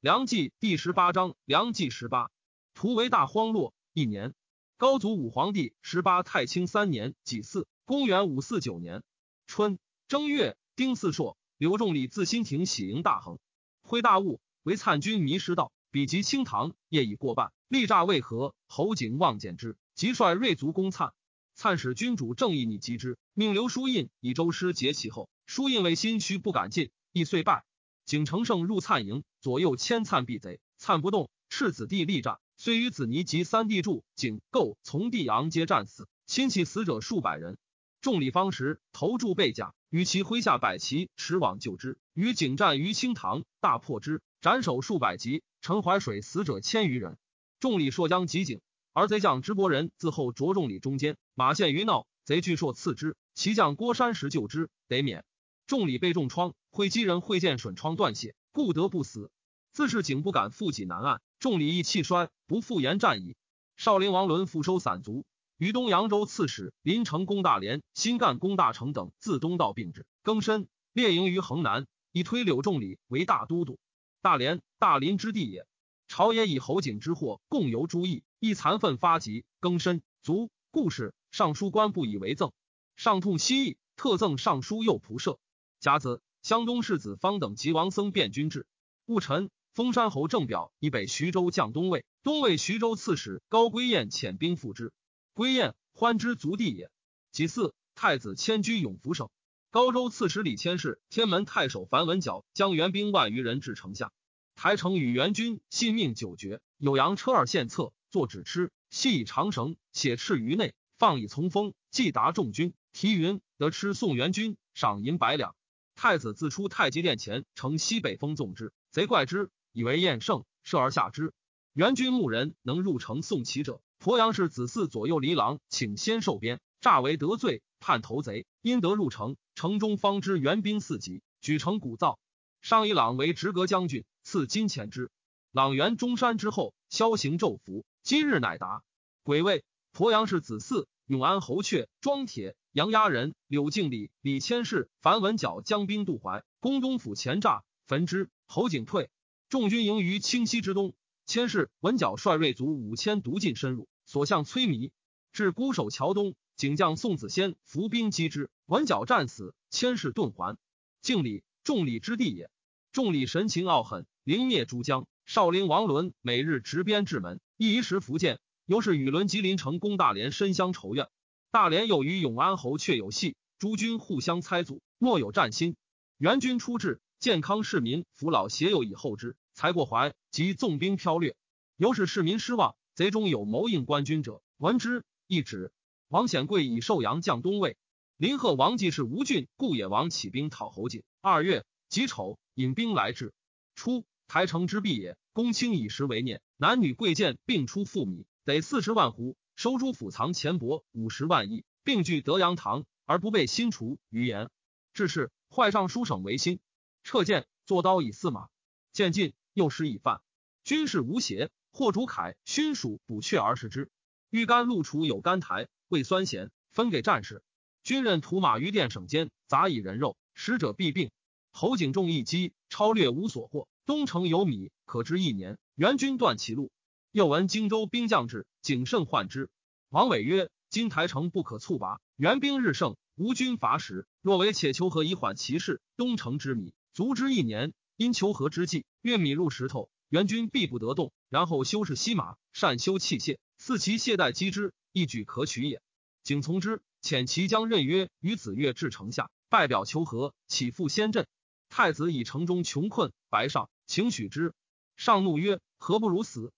梁纪第十八章，梁纪十八，图为大荒落。一年，高祖武皇帝十八太清三年己巳，公元五四九年春正月丁巳朔，刘仲礼自新亭喜迎大亨，挥大雾，为参军迷失道，比及清堂，夜已过半，力诈未合，侯景望见之，即率锐卒攻灿，灿使君主正义逆击之，命刘书印以周师截其后，书印为心虚不敢进，亦遂败。景成胜入灿营，左右千灿避贼，灿不动。赤子弟力战，虽与子尼及三弟柱、景构从弟昂皆战死，亲戚死者数百人。众礼方时，投柱被甲，与其麾下百骑驰往救之。与景战于清塘，大破之，斩首数百级。陈淮水死者千余人。众礼朔将及景，而贼将直伯人自后着众礼中间，马陷于闹，贼惧朔刺之，其将郭山石救之，得免。众礼被重创。会稽人会见损疮断血，故得不死。自是景不敢负己南岸，众礼义气衰，不复言战矣。少林王伦复收散卒，于东扬州刺史林城攻大连，新干攻大成等自东道并至，更深列营于衡南，以推柳仲礼为大都督。大连大林之地也。朝野以侯景之祸共由诸邑，亦残愤发疾，更深卒。故事尚书官不以为赠，上痛西邑，特赠尚书右仆射。甲子。湘东世子方等及王僧辩军至。戊辰，封山侯郑表以北徐州将东魏，东魏徐州刺史高归彦遣兵赴之。归彦欢之族弟也。己巳，太子迁居永福省。高州刺史李谦氏、天门太守樊文角将援兵万余人至城下。台城与援军信命久绝，有阳车二献策，作指吃，系以长绳写赤于内，放以从风，既达众军，提云得吃送援军，赏银百两。太子自出太极殿前，乘西北风纵之，贼怪之，以为燕胜，射而下之。元军牧人能入城送骑者，鄱阳氏子嗣左右离郎，请先受鞭，诈为得罪，叛投贼，因得入城。城中方知援兵四级，举城鼓噪。上以朗为直阁将军，赐金钱之。朗元中山之后，萧行昼服，今日乃达。癸未，鄱阳氏子嗣永安侯阙庄铁。杨押人柳敬礼、李千世、樊文角将兵渡淮，攻东府前栅，焚之。侯景退，众军营于清溪之东。千世、文角率锐卒五千独进深入，所向摧靡，至孤守桥东。景将宋子仙伏兵击之，文角战死，千世遁还。敬礼，众礼之地也。众礼神情傲狠，凌灭诸将。少陵王伦每日执鞭至门，一时福建，由是与伦吉林城攻大连，深相仇怨。大连又与永安侯却有隙，诸军互相猜阻，莫有战心。援军出至，健康市民扶老携幼以后之，才过淮，即纵兵飘掠。由是市民失望，贼中有谋应官军者，闻之一指。王显贵以寿阳将东魏。林贺王继是吴郡故野王起兵讨侯景。二月己丑，引兵来至。初，台城之壁也。公卿以食为念，男女贵贱并出赋米，得四十万斛。收诸府藏钱帛五十万亿，并据德阳堂，而不被新除余言。至是，坏尚书省为新，撤剑作刀以驷马。渐进，又失以犯。军事无邪，或主凯熏属补阙而食之。欲甘露厨有甘台，味酸咸，分给战士。军任屠马于殿省间，杂以人肉，食者必病。侯景重一击，超略无所获。东城有米，可知一年。援军断其路。又闻荆州兵将至，谨慎患之。王伟曰：“金台城不可猝拔，援兵日盛，吴军乏食。若为且求和以缓其事，东城之米足之一年。因求和之计，运米入石头，援军必不得动。然后修饰西马，善修器械，似其懈怠击之，一举可取也。景从之，遣其将任曰：‘于子越至城下，拜表求和，起复先阵。’太子以城中穷困，白上，请许之。上怒曰：‘何不如死？’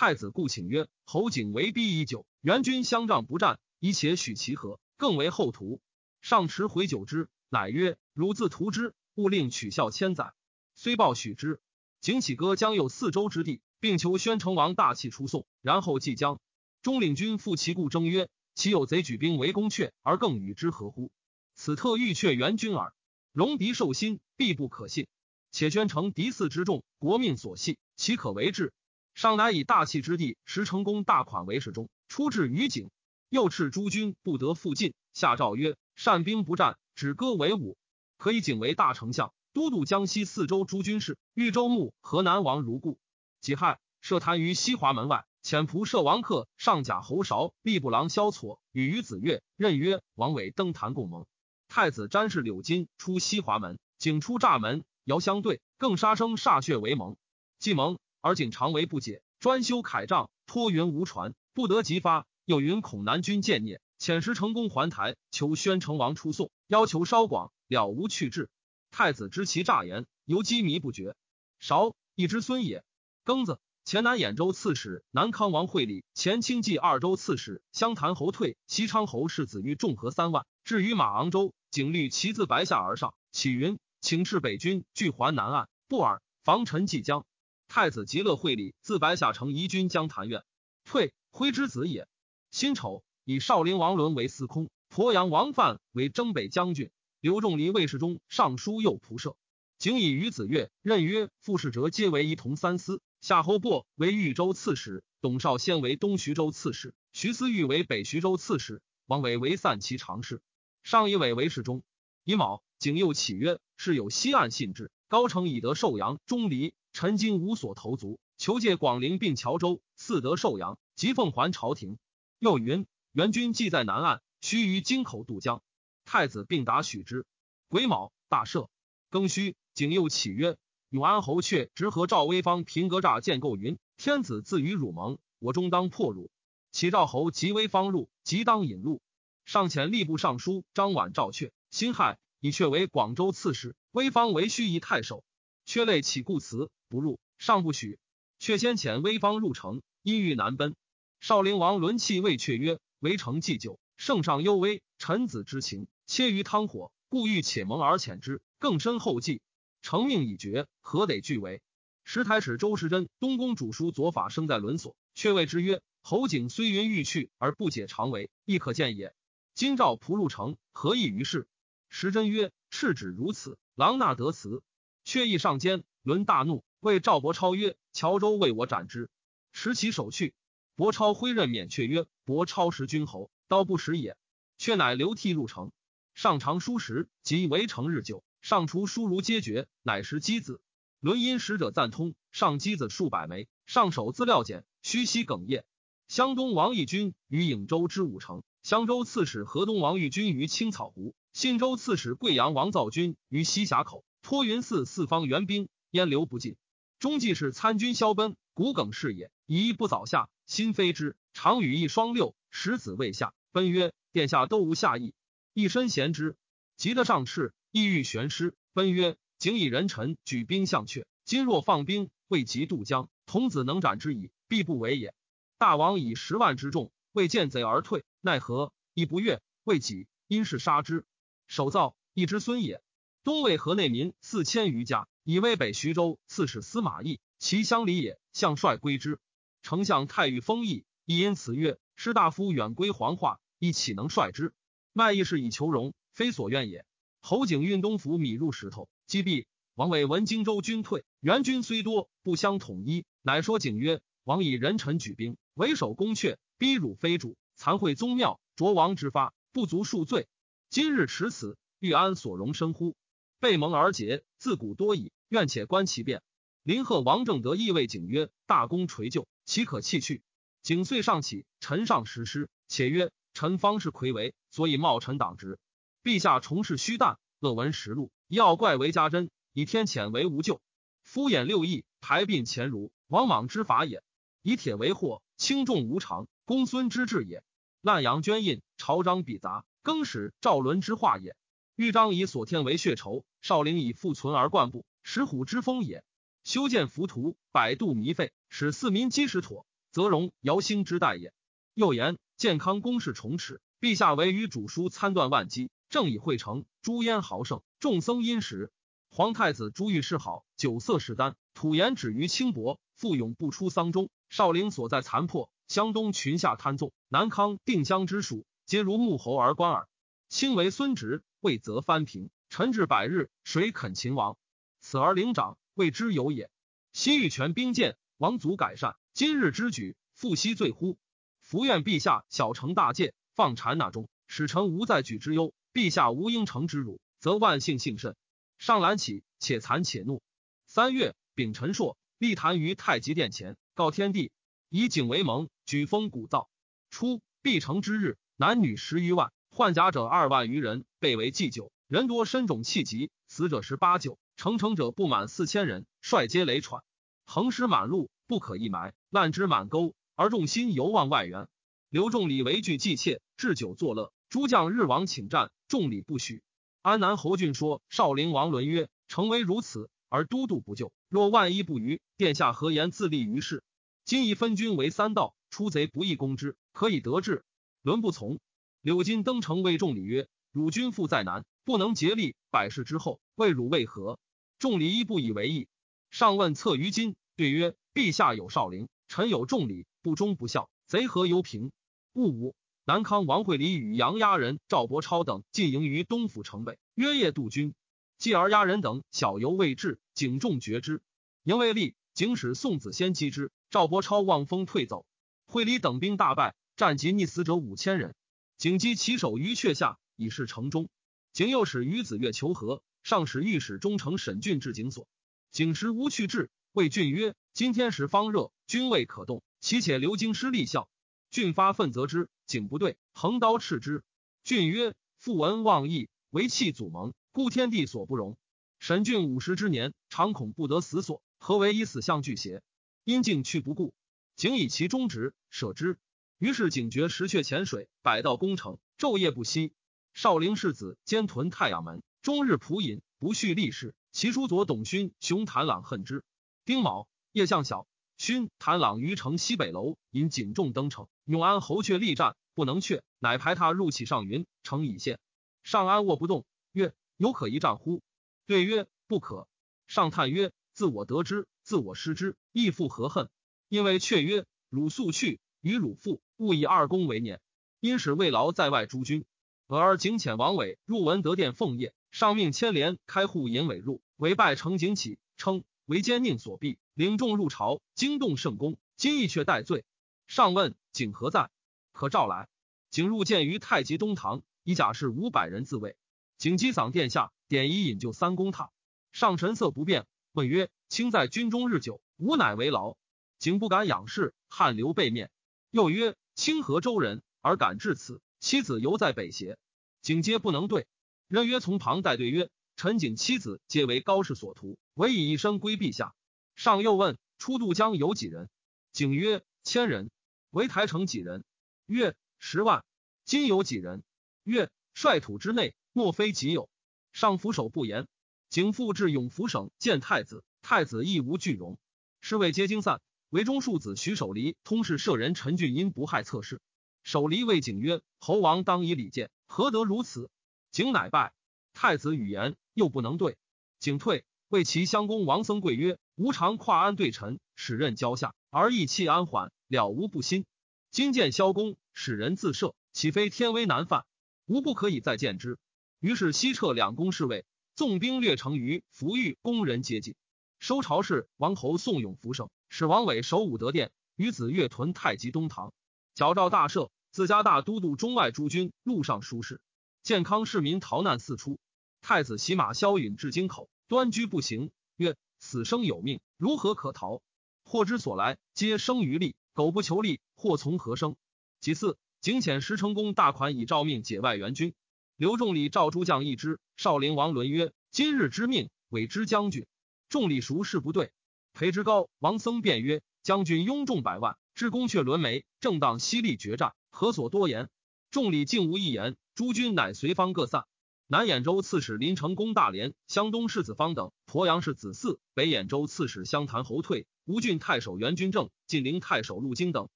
太子故请曰：“侯景为逼已久，援军相仗不战，宜且许其和，更为后图。”上持回酒之，乃曰：“汝自图之，勿令取笑千载。”虽报许之。景起歌将有四州之地，并求宣城王大器出送，然后即将。中领军复其故争曰：“岂有贼举兵围攻阙，而更与之合乎？此特欲阙援军耳。戎狄受心，必不可信。且宣城敌四之众，国命所系，岂可为之？”上乃以大器之地，石成功大款为始中，出至于景，又斥诸军不得复进。下诏曰：善兵不战，止戈为武，可以景为大丞相，都督江西四州诸军事，豫州牧河南王如故。己亥，设坛于西华门外。遣仆射王克、上甲侯韶、吏部郎萧痤与于子越，任曰：“王伟登坛共盟。”太子詹事柳金出西华门，景出栅门，遥相对，更杀生歃血为盟。既盟，而景常为不解，专修铠杖，托云无传，不得即发。又云恐南军见孽，遣使成功还台，求宣成王出送，要求稍广，了无去志。太子知其诈言，犹积迷不绝。韶，一之孙也。庚子。前南兖州刺史南康王会礼，前清济二州刺史湘潭侯退，西昌侯世子欲众合三万，至于马昂州，景律其自白下而上，启云，请斥北军拒还南岸，不尔，防臣即将。太子极乐会礼，自白下城移军江潭苑。退，徽之子也。辛丑，以少陵王伦为司空，鄱阳王范为征北将军，刘仲离卫士中尚书右仆射。景以于子越任曰副使者，皆为一同三司。夏侯伯为豫州刺史，董绍先为东徐州刺史，徐思玉为北徐州刺史，王伟为散骑常侍，上以伟为侍中。乙卯，景又启曰：“是有西岸信之，高城以得寿阳、钟离，陈金无所投足，求借广陵并谯州，赐得寿阳，即奉还朝廷。”又云：“援军既在南岸，须于京口渡江。”太子并答许之。癸卯，大赦。庚戌，景又启曰。永安侯阙直和赵威方平阁诈建构云：天子自与汝盟，我终当破汝。启赵侯及威方入，即当引入。上遣吏部尚书张琬赵阙，辛亥以阙为广州刺史，威方为盱眙太守。阙累起故辞不入，上不许。阙先遣威方入城，因欲南奔。少陵王伦弃谓阙曰：围城既久，圣上忧危，臣子之情切于汤火，故欲且盟而遣之，更深后继。成命已决，何得俱为？石台使周时珍东宫主书左法生在伦所，却谓之曰：“侯景虽云欲去而不解常为，亦可见也。今召仆入城，何益于事？”时珍曰：“赤旨如此，郎纳得辞。”却意上间，伦大怒，谓赵伯超曰：“乔州为我斩之。”持其手去。伯超挥刃免却曰：“伯超识君侯，刀不识也。”却乃流涕入城。上长书时，即围城日久。上除书如皆绝，乃食箕子。伦因使者赞通，上箕子数百枚。上手资料简，虚息哽咽。湘东王义军于颍州之武城，襄州刺史河东王玉军于青草湖，信州刺史贵阳王造军于西峡口。托云寺四方援兵，烟流不尽。中继是参军萧奔，骨梗是也。一不早下，心非之。常与一双六，十子未下。奔曰：“殿下都无下意，一身贤之。”急得上斥。意欲悬师，奔曰：“景以人臣举兵向阙，今若放兵，未及渡江，童子能斩之矣，必不为也。大王以十万之众，为见贼而退，奈何？亦不悦，为己，因是杀之。首造一之孙也。东魏河内民四千余家，以为北徐州刺史司马懿，其乡里也。相率归之。丞相太尉封邑，亦因此曰：士大夫远归黄化，亦岂能率之？卖义是以求荣，非所愿也。”侯景运东府米入石头，击毙。王伟闻荆州军退，援军虽多，不相统一，乃说景曰：“王以人臣举兵，为守宫阙，逼辱非主，残毁宗庙，卓王之发，不足恕罪。今日持此，欲安所容身乎？背盟而结，自古多矣。愿且观其变。”林贺王正德亦谓景曰：“大功垂就，岂可弃去？”景遂上起，臣上实施，且曰：“臣方是魁为，所以冒臣党职。”陛下重视虚诞，恶闻实录，以奥怪为家珍，以天谴为无咎。敷衍六艺，排并前儒，王莽之法也；以铁为祸，轻重无常，公孙之治也。滥阳捐印，朝章笔杂，更始赵伦之化也。豫章以所天为血仇，少陵以复存而冠布，石虎之风也。修建浮屠，百度弥废，使四民积实妥，则容尧兴之代也。又言健康公事重齿，陛下为与主书参断万机。正以会成，朱焉豪盛，众僧殷实。皇太子朱玉世好，酒色食丹，吐言止于轻薄，富勇不出丧中。少陵所在残破，湘东群下贪纵，南康定襄之属，皆如穆侯而观耳。卿为孙侄，未则藩平，臣至百日，谁肯秦王？此而灵长，谓之有也。西域权兵谏，王族改善，今日之举，复息罪乎？伏愿陛下小惩大戒，放禅纳中，使臣无再举之忧。陛下无应承之辱，则万幸幸甚。上览起，且惭且怒。三月，丙辰朔，立坛于太极殿前，告天地，以景为盟，举封古造。初，必成之日，男女十余万，患甲者二万余人，被为祭酒。人多身肿气急，死者十八九，成城者不满四千人，率皆累喘，横尸满路，不可一埋，烂枝满沟，而众心犹望外援。刘仲礼为惧忌妾，置酒作乐。诸将日往请战，众礼不许。安南侯俊说少陵王伦曰：“诚为如此，而都督不救，若万一不虞，殿下何言自立于世？今已分军为三道，出贼不易攻之，可以得志。”伦不从。柳金登城谓众礼曰：“汝君父在南，不能竭力，百世之后，为汝为何？”众礼亦不以为意。上问策于金，对曰：“陛下有少陵，臣有重礼，不忠不孝，贼何由平？勿无。”南康王惠礼与杨押人赵伯超等进营于东府城北，约夜渡军。继而押人等小游未至，警众决之，营未立，警使宋子先击之。赵伯超望风退走，惠礼等兵大败，战及溺死者五千人。景击其首于阙下，以示城中。景又使于子越求和，上使御史中丞沈俊至景所。景时无去至，谓俊曰：“今天时方热，君未可动，其且留京师立效。”俊发愤责之。景不对，横刀斥之。俊曰：“父闻妄义，为弃祖盟，故天地所不容。沈俊五十之年，常恐不得死所，何为以死相拒邪？因竟去不顾，景以其忠直，舍之。于是景绝石阙潜水，百道攻城，昼夜不息。少陵世子兼屯太阳门，终日仆饮，不恤历事。其叔左董勋、熊谭朗恨之。丁卯，夜向晓。”勋谭朗于城西北楼引景仲登城，永安侯却力战不能却，乃排他入起上云，城已陷。上安卧不动，曰：“有可一战乎？”对曰：“不可。”上叹曰：“自我得之，自我失之，亦复何恨？”因为却曰：“汝速去，与汝父勿以二公为念。”因使慰劳在外诸军。俄而景遣王伟入文德殿奉谒，上命牵连开户引伟入，为拜成景起，称为奸佞所毙。领众入朝，惊动圣公。今亦却待罪。上问景何在？可召来。景入见于太极东堂，以甲士五百人自卫。景击嗓殿下，点以引就三公榻。上神色不变，问曰：“卿在军中日久，吾乃为劳。”景不敢仰视，汗流背面。又曰：“清河州人，而敢至此？妻子犹在北邪？”景皆不能对。任曰：“从旁代对曰：‘陈景妻子皆为高氏所图，唯以一生归陛下。’”上又问：出渡江有几人？景曰：千人。为台城几人？曰：十万。今有几人？曰：率土之内，莫非己有。上俯首不言。景复至永福省见太子，太子亦无惧容。侍卫皆惊散。为中庶子徐守离通事舍人陈俊因不害侧室。守离谓景曰：侯王当以礼见，何得如此？景乃拜。太子语言又不能对，景退。为其相公王僧贵曰：“吾常跨安对臣，使任交下，而意气安缓，了无不心。今见萧公使人自赦，岂非天威难犯？吾不可以再见之。”于是西撤两宫侍卫，纵兵略城于福裕，宫人接近。收朝事，王侯宋永福盛，使王伟守武德殿，与子越屯太极东堂。矫诏大赦，自家大都督中外诸军，路上舒适。健康市民逃难四出。太子骑马萧允至京口。端居不行，曰：“死生有命，如何可逃？祸之所来，皆生于利。苟不求利，祸从何生？”其次，景遣石成功大款以诏命解外援军。刘仲礼召诸将议之。少陵王伦曰：“今日之命，委之将军。”众礼熟事不对。裴之高、王僧辩曰：“将军拥众百万，至宫阙轮眉，正当犀利决战，何所多言？”众礼竟无一言。诸军乃随方各散。南兖州刺史林成功大连、湘东世子方等，鄱阳世子嗣；北兖州刺史湘潭侯退、吴郡太守袁军政、晋陵太守陆京等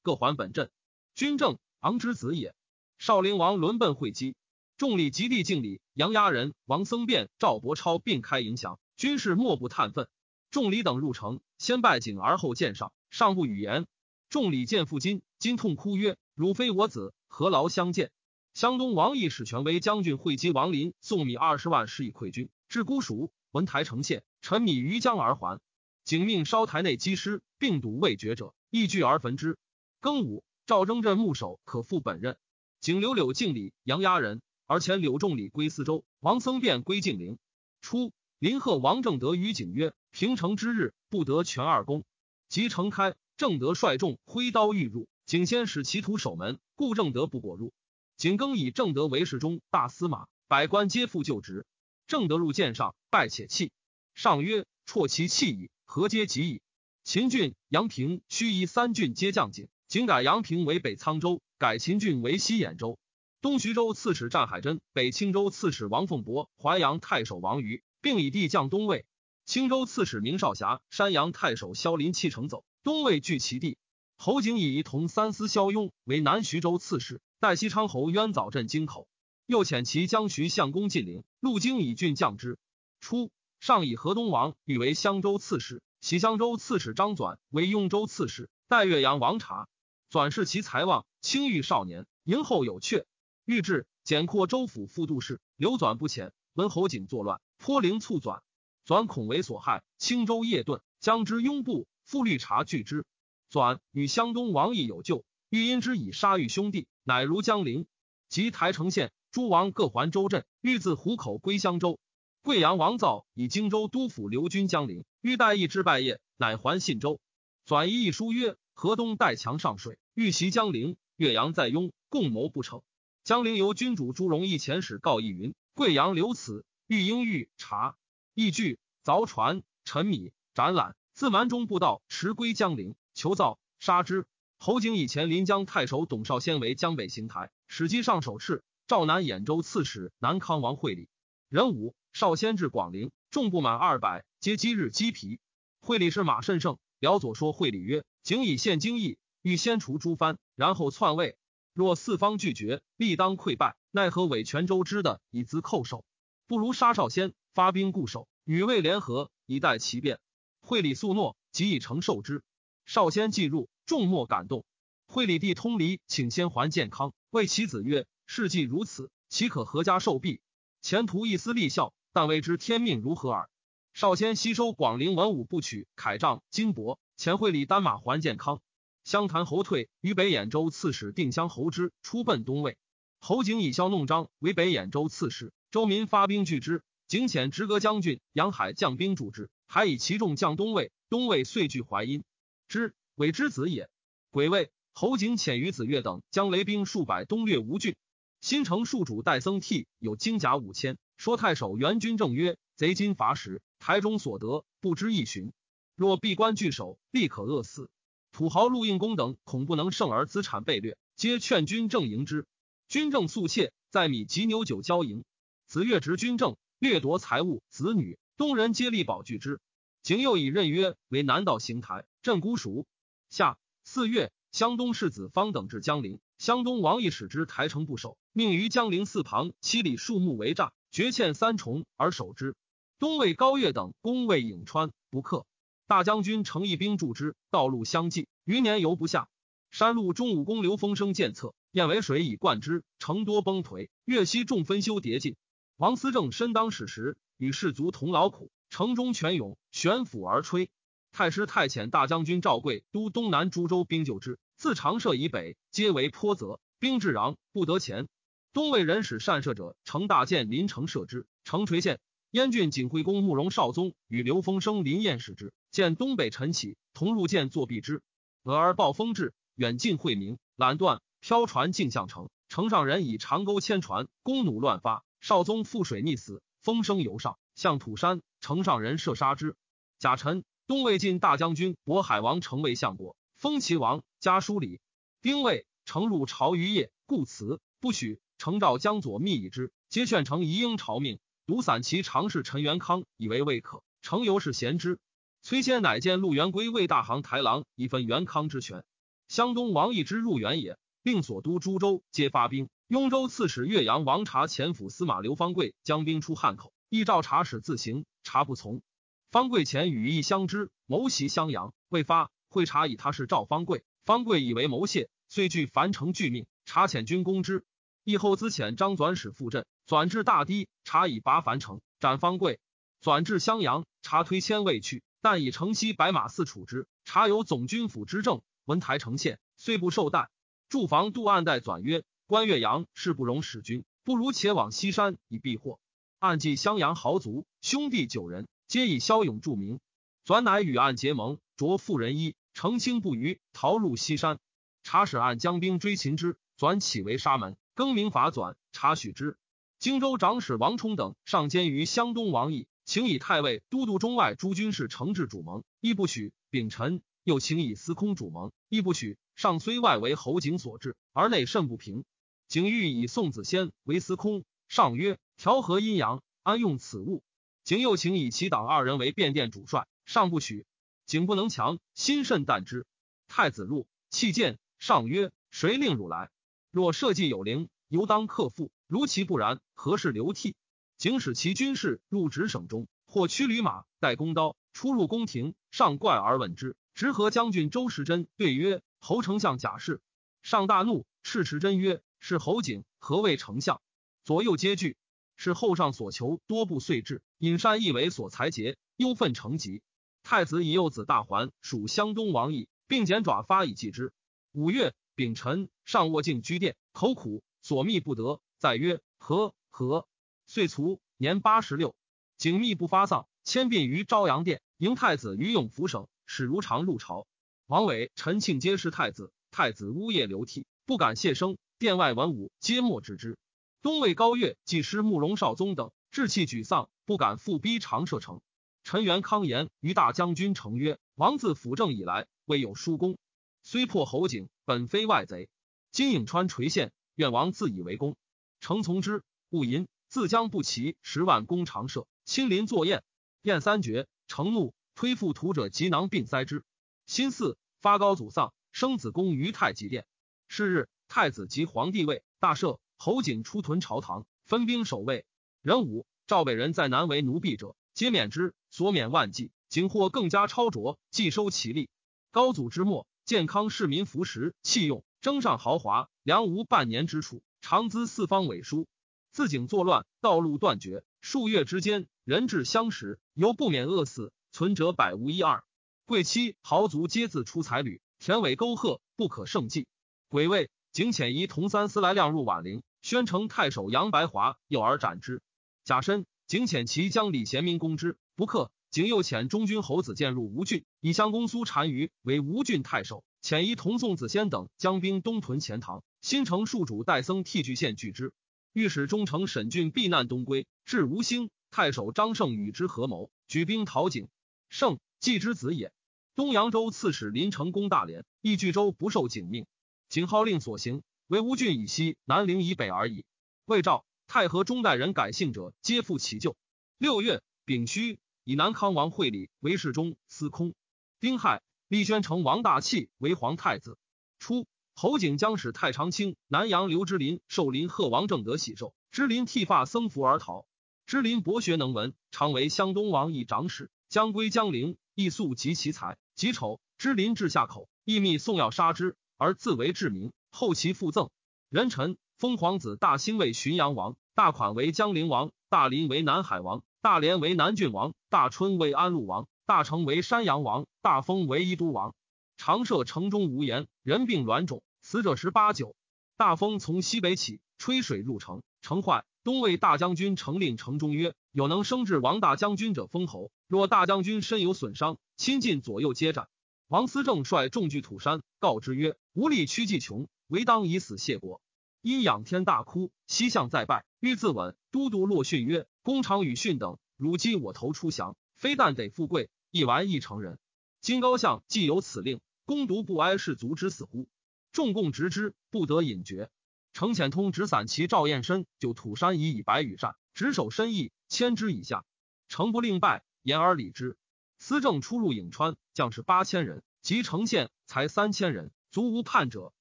各还本镇。军政昂之子也。少陵王轮奔会稽，众礼极地敬礼。杨押人王僧辩、赵伯超并开迎降，军士莫不叹愤。众礼等入城，先拜景，而后见上，上不语言。众礼见父金，金痛哭曰：“汝非我子，何劳相见？”湘东王义使权为将军，会稽王林送米二十万，施以馈军。至姑蜀，闻台城县，陈米于江而还。景命烧台内积尸，并笃未决者，亦聚而焚之。庚午，赵征镇牧守可复本任。景柳柳敬礼，杨押人，而前柳仲礼归司州，王僧辩归晋陵。初，林贺王正德于景曰：“平城之日，不得全二公。”即城开，正德率众挥刀欲入，景先使其徒守门，故正德不果入。景更以正德为侍中、大司马，百官皆复就职。正德入见上，拜且泣。上曰：“辍其弃矣，何皆及矣？”秦郡、阳平、盱眙三郡皆降景，景改阳平为北沧州，改秦郡为西兖州。东徐州刺史战海珍，北青州刺史王凤伯，淮阳太守王瑜，并以地降东魏。青州刺史明少侠，山阳太守萧林弃城走，东魏据其地。侯景以同三司萧雍为南徐州刺史，代西昌侯渊早镇京口，又遣其将徐相公晋陵，路经以郡降之。初，上以河东王欲为襄州刺史，喜襄州刺史张纂为雍州刺史，代岳阳王察。纂世其才望，清誉少年，迎后有阙。欲至，简括州府副都事，刘纂不遣。闻侯景作乱，颇陵促转，转恐为所害，青州夜遁，将之拥部，复律察拒之。纂与湘东王义有旧，欲因之以杀欲兄弟，乃如江陵。及台城县，诸王各还州镇，欲自湖口归襄州。贵阳王造以荆州督府留军江陵，欲待义之败业，乃还信州。纂一议书曰：河东带强上水，欲袭江陵，岳阳在雍，共谋不成。江陵由君主朱荣义遣使告义云：贵阳留此，欲应欲察。义具凿船，沉米，展览，自蛮中步道，驰归江陵，求造杀之。侯景以前临江太守董绍先为江北行台，使机上首敕。赵南兖州刺史南康王会礼，壬午，少先至广陵，众不满二百，皆今日鸡皮。会礼是马甚盛，辽左说会礼曰：景以献京邑，欲先除诸藩，然后篡位。若四方拒绝，必当溃败。奈何伪泉州之的以资寇首，不如杀少先，发兵固守，与魏联合，以待其变。惠理素诺，即以承受之。少先既入，众莫感动。惠理帝通离，请先还健康，谓其子曰：“事既如此，岂可合家受弊？前途一丝立效，但未知天命如何耳。”少先吸收广陵文武不取铠杖金帛，前惠理单马还健康。湘潭侯退于北兖州刺史定襄侯之出奔东魏，侯景以骁弄张为北兖州刺史，周民发兵拒之。景遣直阁将军杨海将兵助之，还以其众降东魏。东魏遂据淮阴，之为之子也。癸未，侯景遣于子越等将雷兵数百东掠吴郡。新城戍主戴僧替有精甲五千，说太守元军正曰：贼今伐时，台中所得不知一旬，若闭关拒守，必可饿死。土豪陆应公等恐不能胜而资产被掠，皆劝军正迎之。军正素怯，在米及牛酒交迎。子越执军政，掠夺财物、子女，东人皆力保拒之。景又以任约为南道行台镇孤蜀。下四月，湘东世子方等至江陵，湘东王义使之台城不守，命于江陵四旁七里树木为栅，绝堑三重而守之。东魏高岳等攻魏颍川，不克。大将军程义兵助之，道路相继，余年犹不下。山路中武公刘封生见策，燕为水以灌之，城多崩颓。越西众分修叠进。王思政身当矢石，与士卒同劳苦，城中泉涌，悬釜而吹。太师太遣大将军赵贵督东南诸州兵救之，自长社以北，皆为坡泽，兵至壤，不得前。东魏人使善射者，乘大箭临城射之，城垂陷。燕郡景惠公慕容少宗与刘丰生临燕使之。见东北晨起，同入见作避之。俄而暴风至，远近晦明，缆断，飘船径向城。城上人以长钩牵船，弓弩乱发。少宗覆水溺死。风声犹上，向土山。城上人射杀之。甲辰，东魏晋大将军渤海王成为相国，封齐王，家书礼。丁未，城入朝于夜，故辞不许。城召江左密以之，皆劝城宜应朝命。独散骑常侍陈元康以为未可，城由是贤之。崔先乃见陆元归为大行台郎，以分元康之权。湘东王义之入元也，并所督诸州皆发兵。雍州刺史岳阳王察前府司马刘方贵将兵出汉口，依召察使自行，察不从。方贵前与义相知，谋袭襄阳，未发。会察以他是赵方贵，方贵以为谋泄，遂据樊城拒命，察遣军攻之。义后资遣张纂使赴镇，纂至大堤，察以拔樊城，斩方贵。纂至襄阳，察推迁未去。但以城西白马寺处之，察有总军府之政，文台城县，虽不受待。驻防杜暗代纂曰：“关岳阳势不容使君，不如且往西山以避祸。”暗记襄阳豪族兄弟九人，皆以骁勇著名。转乃与暗结盟，着妇人衣，乘轻不渝，逃入西山。察使暗将兵追擒之，转起为沙门，更名法转。察许之。荆州长史王充等上监于湘东王邑，请以太尉都督中外诸军事，承制主盟，亦不许。秉臣又请以司空主盟，亦不许。上虽外为侯景所制，而内甚不平。景欲以宋子仙为司空，上曰：调和阴阳，安用此物？景又请以其党二人为变殿主帅。上不许，景不能强，心甚惮之。太子入，弃剑。上曰：“谁令汝来？若社稷有灵，犹当克复；如其不然，何事流涕？”景使其军士入直省中，或驱驴马，带弓刀，出入宫廷。上怪而问之。直和将军周时珍对曰：“侯丞相假释。”上大怒，斥时珍曰：“是侯景，何谓丞相？”左右皆惧。是后上所求多不遂至，隐善亦为所裁节，忧愤成疾。太子以幼子大还属湘东王邑，并剪爪发以祭之。五月丙辰，上卧静居殿，口苦，所密不得。再曰：“何何？”遂卒，年八十六。景密不发丧，迁殡于昭阳殿。迎太子于永福省，使如常入朝。王伟、陈庆皆是太子，太子呜咽流涕，不敢谢声。殿外文武皆莫知之。东魏高岳祭师慕容绍宗等志气沮丧，不敢复逼长社城。陈元康言于大将军成曰：“王自辅政以来，未有殊功。虽破侯景，本非外贼。今颍川垂县，愿王自以为功。诚从之。勿淫，自将不齐十万弓长射，亲临作宴。宴三绝，成怒，推覆屠者及囊并塞之。辛巳，发高祖丧，生子公于太极殿。是日，太子及皇帝位，大赦。侯景出屯朝堂，分兵守卫。壬午，赵北人在南为奴婢者。皆免之，所免万计。景或更加超卓，既收其力。高祖之末，健康市民服食弃用，征上豪华，粮无半年之储，常资四方委书。自景作乱，道路断绝，数月之间，人至相食，犹不免饿死，存者百无一二。贵戚豪族皆自出才旅，田尾沟壑，不可胜计。癸未，景遣仪同三司来亮入宛陵，宣城太守杨白华诱而斩之。甲申。景遣其将李贤明攻之，不克。景又遣中军侯子建入吴郡，以襄公苏单于为吴郡太守。遣一同宋子仙等将兵东屯钱塘。新城戍主戴僧替据县拒之。御史中丞沈俊避难东归，至吴兴。太守张胜与之合谋，举兵讨景。胜，季之子也。东扬州刺史林成攻大连，义巨州不受景命。景号令所行，为吴郡以西、南陵以北而已。魏赵。太和中代人改姓者，皆复其旧。六月丙戌，以南康王会礼为侍中、司空。丁亥，立宣城王大器为皇太子。初，侯景将使太常卿南阳刘之林受林贺王正德喜寿，之林剃发僧服而逃。之林博学能文，常为湘东王一长史，将归江陵，亦素及其才。己丑，之林至下口，亦密送要杀之，而自为治民。后其复赠人臣，封皇子大兴为浔阳王。大款为江陵王，大林为南海王，大连为南郡王，大春为安陆王，大成为山阳王，大丰为伊都王。常设城中无言，人病卵肿，死者十八九。大风从西北起，吹水入城，城坏。东魏大将军成令城中曰：“有能升至王大将军者封侯。若大将军身有损伤，亲近左右皆斩。”王思政率众据土山，告之曰：“无力屈计穷，唯当以死谢国。”因仰天大哭，西向再拜，欲自刎。都督洛逊曰：“公常与逊等，汝击我头出降，非但得富贵，亦完亦成人。今高相既有此令，公独不哀士卒之死乎？”众共执之，不得隐绝。程显通执散骑赵彦深就土山以以白羽扇，执手深意，千之以下。程不令败，言而礼之。司政出入颍川，将士八千人，及城县才三千人，足无叛者。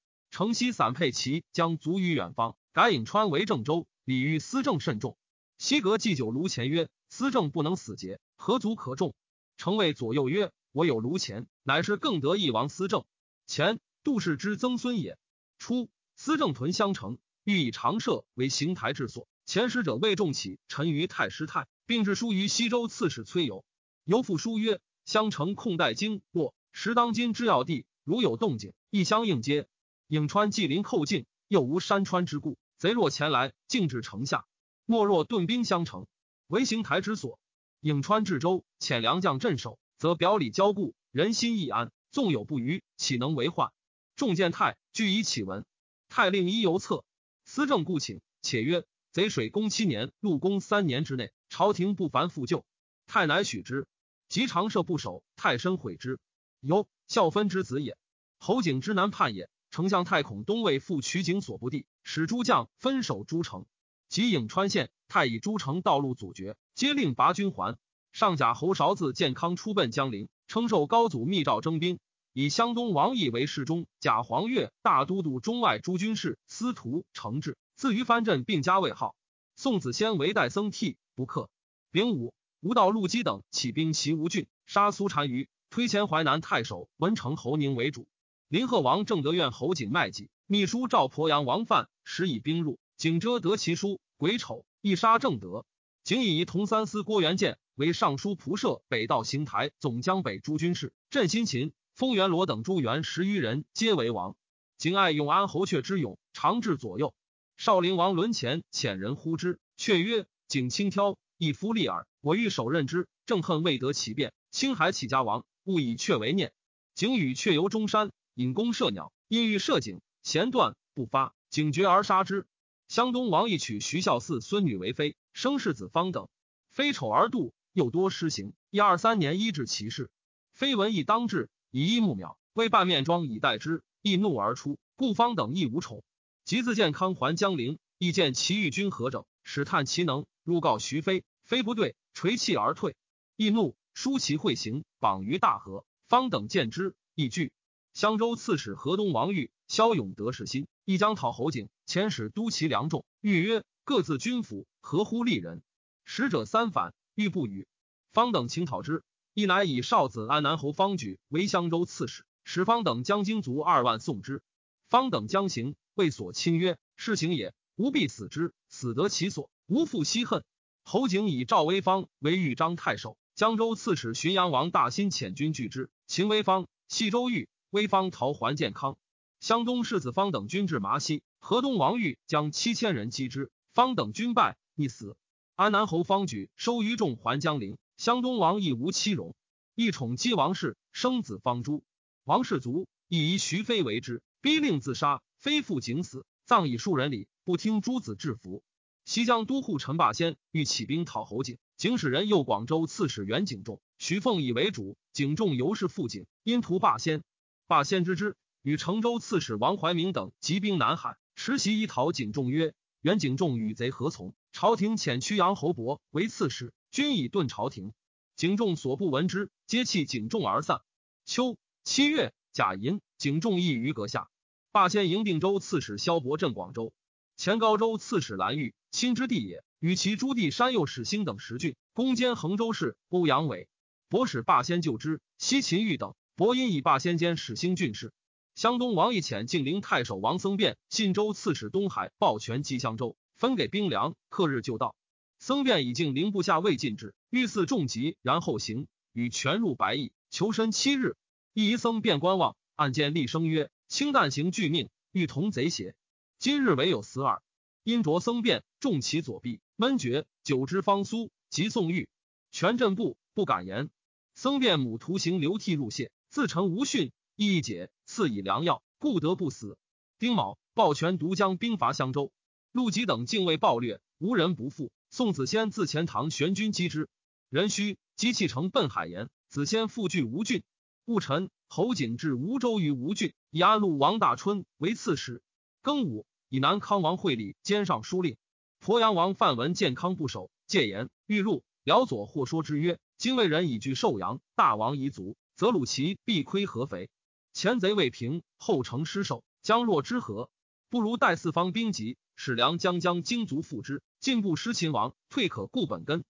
城西散配骑将卒于远方，改颍川为郑州。礼遇司政甚重。西阁祭酒炉前曰：“司政不能死节，何足可重？”城谓左右曰：“我有炉前，乃是更得一王司政。前杜氏之曾孙也。”初，司政屯襄城，欲以长社为行台治所。前使者魏仲起陈于太师太，并致书于西州刺史崔游。游复书曰：“襄城控待京洛，时当今之要地，如有动静，亦相应接。”颍川既临寇境，又无山川之故，贼若前来，径至城下。莫若顿兵相城。为邢台之所。颍川至州，遣良将镇守，则表里交固，人心易安。纵有不虞，岂能为患？众见太俱以启闻。太令一游策，思政故请，且曰：贼水攻七年，陆攻三年之内，朝廷不凡复救。太乃许之。及长社不守，太深悔之。由孝分之子也。侯景之南叛也。丞相太恐东魏复取景所不地，使诸将分守诸城。及颍川县，太以诸城道路阻绝，皆令拔军还。上甲侯韶自建康出奔江陵，称受高祖密诏征兵，以湘东王毅为侍中，假黄钺大都督中外诸军事，司徒承制，自于藩镇，并加位号。宋子先为代僧替，不克。丙午，吴道陆基等起兵袭吴郡，杀苏单于，推前淮南太守文成侯宁为主。林贺王正德院侯景麦己，秘书赵鄱阳王范，使以兵入。景遮得其书，癸丑，一杀正德。景以同三司郭元建为尚书仆射，北道行台总江北诸军事，镇新秦、丰元罗等诸元十余人，皆为王。景爱永安侯阙之勇，常至左右。少陵王伦前遣人呼之，却曰：“景轻佻，一夫立耳。我欲手任之，正恨未得其便。青海起家王，勿以阙为念。”景与阙游中山。引弓射鸟，因欲射景，弦断不发，警觉而杀之。湘东王亦娶徐孝嗣孙女为妃，生世子方等。非丑而妒，又多失行。一二三年，医治其事。妃闻亦当治，以一木苗，为半面妆以待之，亦怒而出。故方等亦无宠。及自健康还江陵，亦见其御军何整，使探其能，入告徐飞，飞不对，垂泣而退。亦怒，书其会行，绑于大河。方等见之，亦惧。襄州刺史河东王玉、骁勇得势心，亦将讨侯景。遣使督其粮众，欲曰：“各自军府，合乎利人？”使者三反，欲不与。方等请讨之，亦乃以少子安南侯方举为襄州刺史，使方等将精卒二万送之。方等将行，谓所亲曰：“事行也，吾必死之，死得其所，无复惜恨。”侯景以赵威方为豫章太守，江州刺史浔阳王大兴遣军拒之，秦威方系州狱。威方逃还建康，湘东世子方等军至麻西，河东王玉将七千人击之，方等军败，亦死。安南侯方举收余众还江陵，湘东王亦无妻容，一宠姬王氏，生子方朱。王氏卒，亦以徐妃为之，逼令自杀，非父景死，葬以数人礼，不听诸子制服。西江都护陈霸先欲起兵讨侯景，景使人右广州刺史袁景仲、徐凤以为主，景仲尤是父景，因图霸先。霸先知之，与成州刺史王怀明等集兵南海，持袭一讨景仲曰：“袁景仲与贼何从？”朝廷遣曲阳侯伯为刺史，均以遁朝廷。景仲所不闻之，皆弃景仲而散。秋七月，甲寅，景仲亦于阁下。霸先营定州刺史萧伯镇广州，前高州刺史蓝玉亲之地也，与其诸弟山右使兴等十郡，攻坚衡州市欧阳伟。博使霸先救之，西秦玉等。伯因以霸先监始兴郡事，湘东王义遣晋陵太守王僧辩、信州刺史东海抱权击襄州，分给兵粮，克日就到。僧辩以晋陵部下未尽之，欲赐重疾，然后行，与全入白邑，求身七日。一僧辩观望，暗见厉声曰：“清淡行拒命，欲同贼邪？今日唯有死耳。”因着僧辩，重其左臂，闷绝，久之方苏，即送狱。全镇部不敢言。僧辩母徒行流涕入谢。自成无训，亦一解，赐以良药，故得不死。丁卯，抱拳独将兵伐襄州，陆吉等竟未暴掠，无人不复。宋子先自钱塘玄军击之，人须击弃城奔海盐。子先复据吴郡。戊辰，侯景至吴州于吴郡，以安陆王大春为刺史。庚午，以南康王惠礼兼尚书令。鄱阳王范文健康不守，戒言欲入，辽左或说之曰：“今魏人已拒寿阳，大王遗族。”则鲁齐必亏合肥，前贼未平，后城失守，将若之何？不如待四方兵急，使梁将将精卒复之，进步失秦王，退可固本根。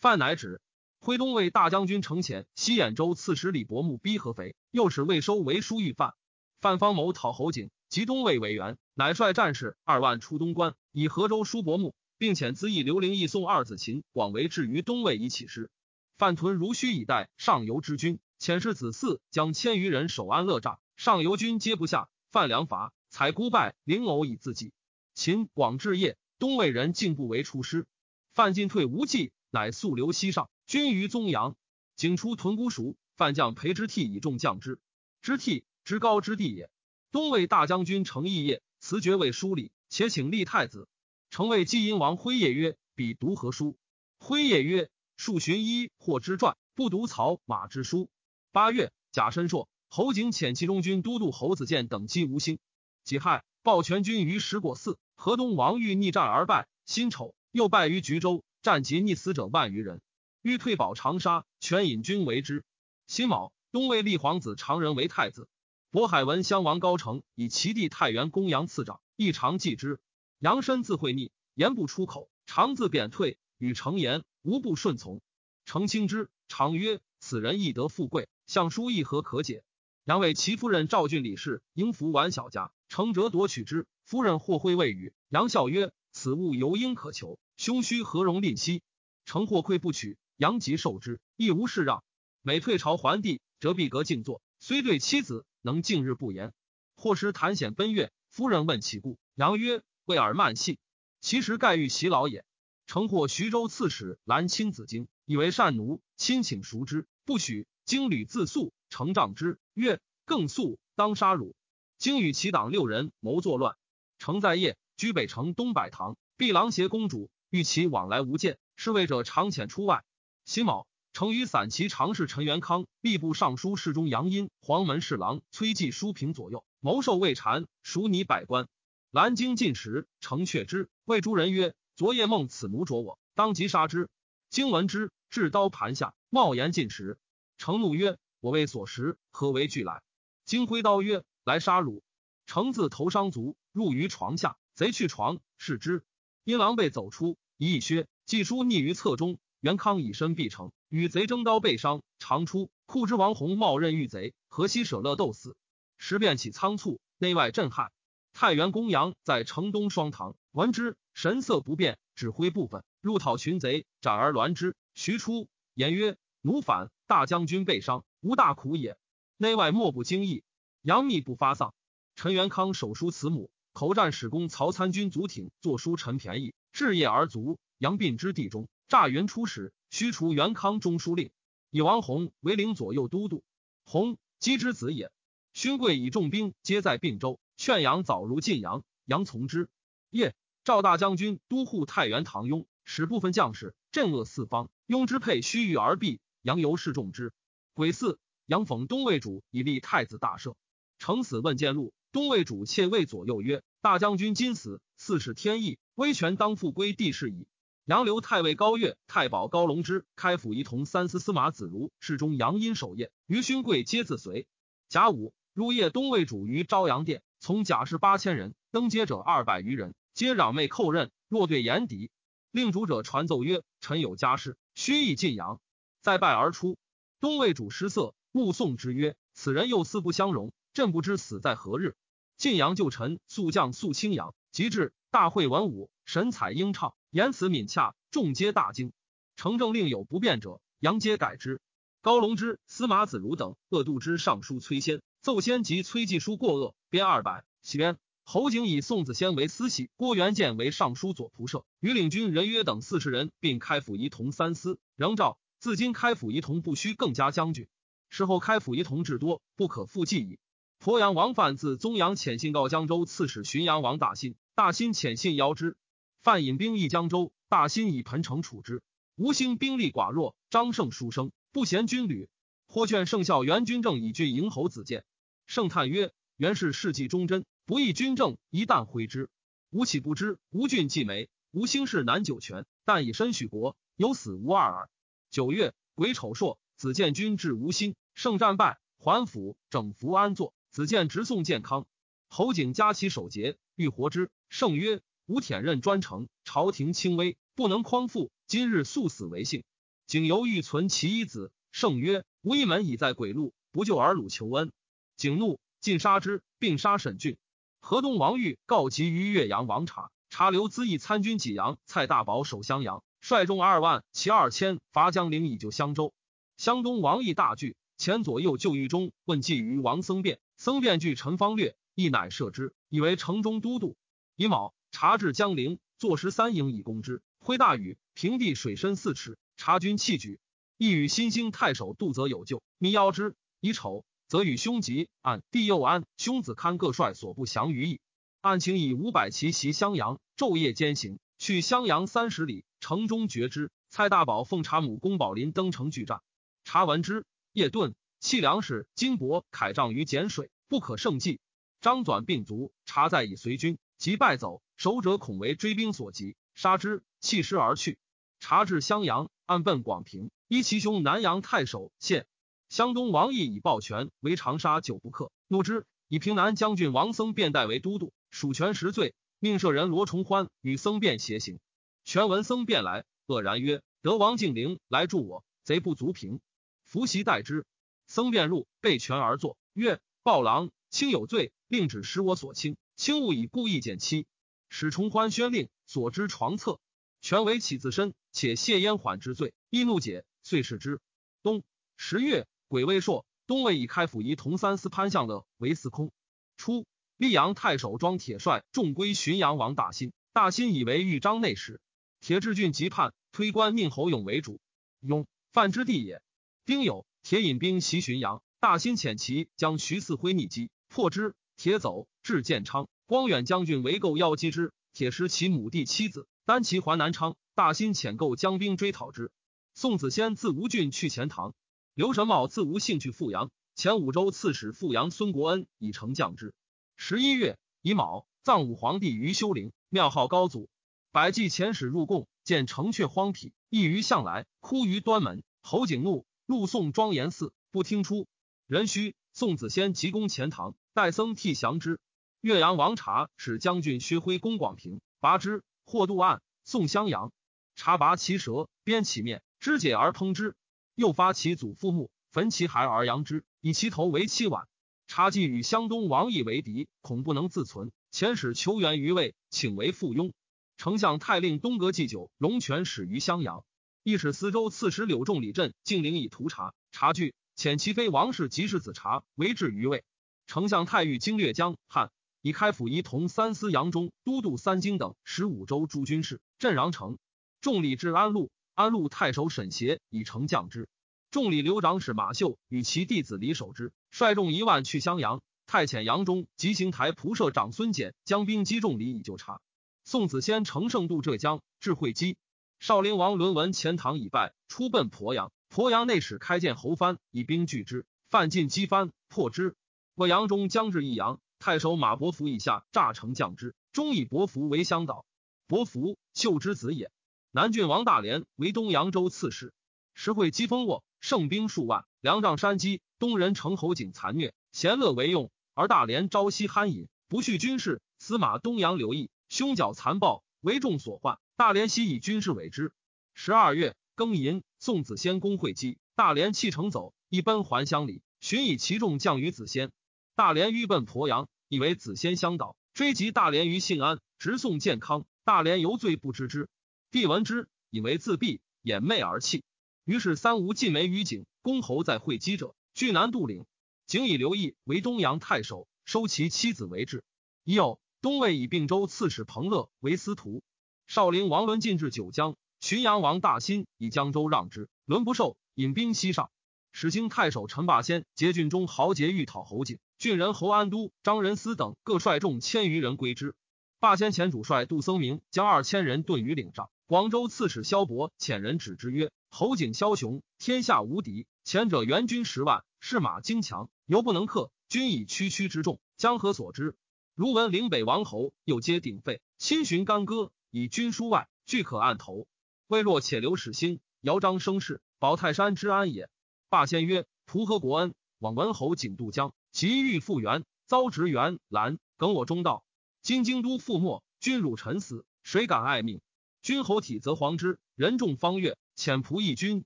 范乃止。徽东魏大将军程潜、西兖州刺史李伯木逼合肥，又使魏收为书御范。范方谋讨侯景，及东魏为援，乃率战士二万出东关，以河州叔伯木，并遣资义刘灵义送二子秦广为至于东魏以起事。范屯如须以待上游之军。遣使子嗣将千余人守安乐栅，上游军皆不下。范良伐，采孤败灵偶以自济。秦广至夜，东魏人竟不为出师。范进退无计，乃速留西上，军于宗阳。景出屯孤熟，范将裴之悌以众将之。之悌，之高之地也。东魏大将军程义业辞爵为书礼，且请立太子。成为季阴王辉业曰：“彼读何书？”辉业曰：“数寻一或之传，不读曹马之书。”八月，贾申硕、侯景遣其中军都督侯子建等击吴兴。己亥，抱全军于石果寺。河东王欲逆战而败。辛丑，又败于橘州，战及逆死者万余人。欲退保长沙，全引军为之。辛卯，东魏立皇子长仁为太子。渤海文襄王高澄以其弟太原公羊赐长，亦常记之。杨身自会逆，言不出口，常自贬退，与成言无不顺从。成清之，常曰：“此人亦得富贵，相书亦何可解？”杨为其夫人赵郡李氏迎服完小家，成哲夺取之。夫人或会未语杨笑曰。此物犹应可求，兄须何容吝惜？成或愧不取，杨即受之，亦无事让。每退朝还地，折壁阁静坐，虽对妻子，能静日不言。或时谈显奔月，夫人问其故，杨曰：“为尔慢戏。”其实盖欲袭老也。成获徐州刺史兰青子京，以为善奴，亲请赎之，不许。经屡自诉，成杖之，曰：“更诉，当杀汝。”经与其党六人谋作乱，成在夜。居北城东百堂，毕郎携公主，欲其往来无间。侍卫者常遣出外。辛卯，成于散骑常侍陈元康、吏部尚书侍中杨殷、黄门侍郎崔继书平左右，谋受魏禅，属拟百官。兰京进食，成却之，谓诸人曰：“昨夜梦此奴着我，当即杀之。”经闻之，至刀盘下，冒言进食。成怒曰：“我为所食，何为惧来？”经挥刀曰：“来杀汝！”成自头伤足，入于床下。贼去床，视之，因狼狈走出，一一靴，寄书匿于侧中。元康以身必成，与贼争刀，被伤。常出库之王弘冒刃遇贼，河西舍勒斗死。时变起仓促，内外震撼。太原公羊在城东双堂，闻之，神色不变，指挥部分入讨群贼，斩而栾之。徐出言曰：“奴反，大将军被伤，无大苦也。内外莫不惊异。杨幂不发丧。陈元康手书慈母。”口战使公曹参军卒挺作书陈便宜置业而卒。杨并之地中，诈云出使，驱除元康中书令，以王弘为领左右都督。弘姬之子也。勋贵以重兵皆在并州，劝杨早如晋阳，杨从之。夜，赵大将军都护太原唐雍，使部分将士镇恶四方。雍之配须臾而毙，杨由是重之。癸巳，杨讽东魏主以立太子大赦。成死问见禄。东魏主妾谓左右曰：“大将军今死，四是天意，威权当复归帝室矣。”杨留太尉高岳、太保高龙之、开府仪同三司司马子如、侍中杨殷守夜，于勋贵皆自随。甲午入夜，东魏主于昭阳殿，从甲士八千人，登阶者二百余人，皆攘袂叩刃，若对言敌。令主者传奏曰：“臣有家事，须诣晋阳。”再拜而出。东魏主失色，目送之曰：“此人又思不相容。”朕不知死在何日。晋阳旧臣速将肃清阳，及至大会文武，神采英畅，言辞敏洽，众皆大惊。成政令有不便者，杨皆改之。高龙之、司马子如等恶度之尚书崔先，奏先及崔继书过恶，编二百。其编侯景以宋子先为司席，郭元建为尚书左仆射，与领军人约等四十人，并开府仪同三司。仍诏自今开府仪同不须更加将军。事后开府仪同至多，不可复计矣。鄱阳王范自宗阳遣信告江州刺史浔阳王大兴，大兴遣信邀之。范引兵役江州，大兴以彭城处之。吴兴兵力寡弱，张胜书生不贤军旅，或劝圣孝元军政以拒迎侯子建。圣叹曰：“元是事迹忠贞，不义军政，一旦挥之。吾岂不知？吴郡既没，吴兴氏难久全，但以身许国，有死无二耳。”九月癸丑朔，子建军至吴兴，胜战败，还府整服安坐。子建直送健康，侯景加其守节，欲活之。圣曰：“吾舔任专程，朝廷轻微，不能匡复。今日速死为幸。”景犹欲存其一子。圣曰：“吾一门已在鬼路，不救而鲁求恩。”景怒，尽杀之，并杀沈俊。河东王玉告急于岳阳王察，察留资义参军济阳，蔡大宝守襄阳，率众二万，骑二千，伐江陵以救襄州。襄东王毅大惧，前左右救狱中，问计于王僧辩。僧辩据陈方略，亦乃赦之，以为城中都督。乙卯，察至江陵，坐十三营以攻之。挥大雨，平地水深四尺，察军弃举。亦与新兴太守杜泽有旧，密邀之。乙丑，则与兄吉、按弟右安、兄子堪各率所部降于邑。案请以五百骑袭襄阳，昼夜兼行，去襄阳三十里，城中绝之。蔡大宝奉察母宫宝林登城拒战，察闻之，夜遁。弃粮食、金帛、铠杖于碱水，不可胜计。张纂病卒，察在以随军，即败走。守者恐为追兵所及，杀之，弃师而去。察至襄阳，暗奔广平，依其兄南阳太守献。湘东王毅以抱权为长沙久不克，怒之，以平南将军王僧辩代为都督，属权实罪，命舍人罗崇欢与僧辩协行。权闻僧辩来，愕然曰：“得王敬陵来助我，贼不足平。”伏袭待之。僧辩入，被权而坐，曰：“暴狼，卿有罪，令指使我所轻，轻勿以故意减期。”使崇欢宣令，所知床侧，权为起自身，且谢焉缓之罪，亦怒解，遂释之。冬十月。癸未朔，东魏以开府仪同三司潘相的为司空。初，溧阳太守庄铁帅重归浔阳王大兴，大兴以为豫章内史。铁志郡急叛，推官宁侯勇为主。勇，范之地也。丁酉，铁引兵袭浔阳，大兴遣骑将徐四辉逆击，破之。铁走，至建昌。光远将军围构邀击之，铁失其母弟妻子，单骑还南昌。大兴遣构将兵追讨之。宋子仙自吴郡去钱塘。刘神茂自吴兴趣复阳，前五州刺史复阳孙国恩以成将之。十一月乙卯，葬武皇帝于修陵，庙号高祖。百济遣使入贡，见城阙荒僻，异于向来，哭于端门。侯景怒，入宋庄严寺，不听出。壬戌，宋子仙急攻钱塘，戴僧替降之。岳阳王察使将军薛辉攻广平，拔之，或渡岸，送襄阳。察拔其舌，鞭其面，肢解而烹之。又发其祖父墓，焚其骸而扬之，以其头为妻碗。察既与湘东王毅为敌，恐不能自存，遣使求援于魏，请为附庸。丞相太令东阁祭酒，龙泉始于襄阳。亦使司州刺史柳仲礼镇敬陵以图察，察惧，遣其妃王氏及世子察为至于魏。丞相太尉经略江汉，以开府仪同三司扬中都督三京等十五州诸军事，镇穰城。众礼至安陆。安陆太守沈协以丞降之，众礼留长史马秀与其弟子李守之率众一万去襄阳。太遣杨忠及行台仆射长孙简将兵击众礼以救察。宋子仙乘胜渡浙江，至会稽。少陵王伦闻钱塘已败，出奔鄱阳。鄱阳内史开见侯藩以兵拒之，范进击藩，破之。洛阳中将至益阳，太守马伯符以下诈成将之，终以伯符为乡导。伯符秀之子也。南郡王大连为东扬州刺史，时会击封沃，胜兵数万，粮仗山积。东人城侯景残虐，贤乐为用，而大连朝夕酣饮，不恤军事。司马东阳刘毅凶狡残暴，为众所患。大连悉以军事委之。十二月庚寅，宋子仙公会稽，大连弃城走，一奔还乡里，寻以其众降于子仙。大连欲奔鄱阳，以为子仙相导，追及大连于信安，直送健康。大连犹罪不知之。帝闻之，以为自毙，掩媚而泣。于是三吴尽梅于景，公侯在会稽者，据南渡岭。景以刘毅为东阳太守，收其妻子为质。已有东魏以并州刺史彭乐为司徒。少陵王伦进至九江，浔阳王大兴以江州让之，伦不受，引兵西上。始兴太守陈霸先结郡中豪杰欲讨侯景，郡人侯安都、张仁思等各率众千余人归之。霸先前主帅杜僧明将二千人遁于岭上。广州刺史萧伯遣人指之曰：“侯景枭雄，天下无敌。前者援军十万，士马精强，犹不能克。军以区区之众，江河所之？如闻岭北王侯又皆鼎沸，亲寻干戈，以军书外，俱可按头。未若且留使心，姚张声势，保泰山之安也。”霸先曰：“图何国恩？往文侯景渡江，急欲复原，遭执元兰耿我中道。今京都覆没，君辱臣死，谁敢爱命？”君侯体则皇之，人众方悦，遣仆役君，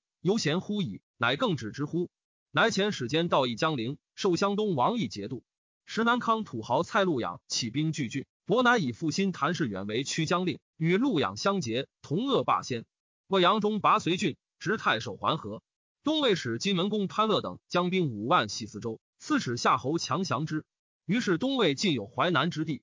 犹贤乎矣。乃更止之乎？乃遣使间道义江陵，受湘东王义节度。时南康土豪蔡陆养起兵拒郡，伯乃以复心谭氏远为曲江令，与陆养相结，同恶霸先。魏阳中拔绥郡，执太守桓和。东魏使金门公潘乐等将兵五万袭四州，刺史夏侯强降之。于是东魏尽有淮南之地。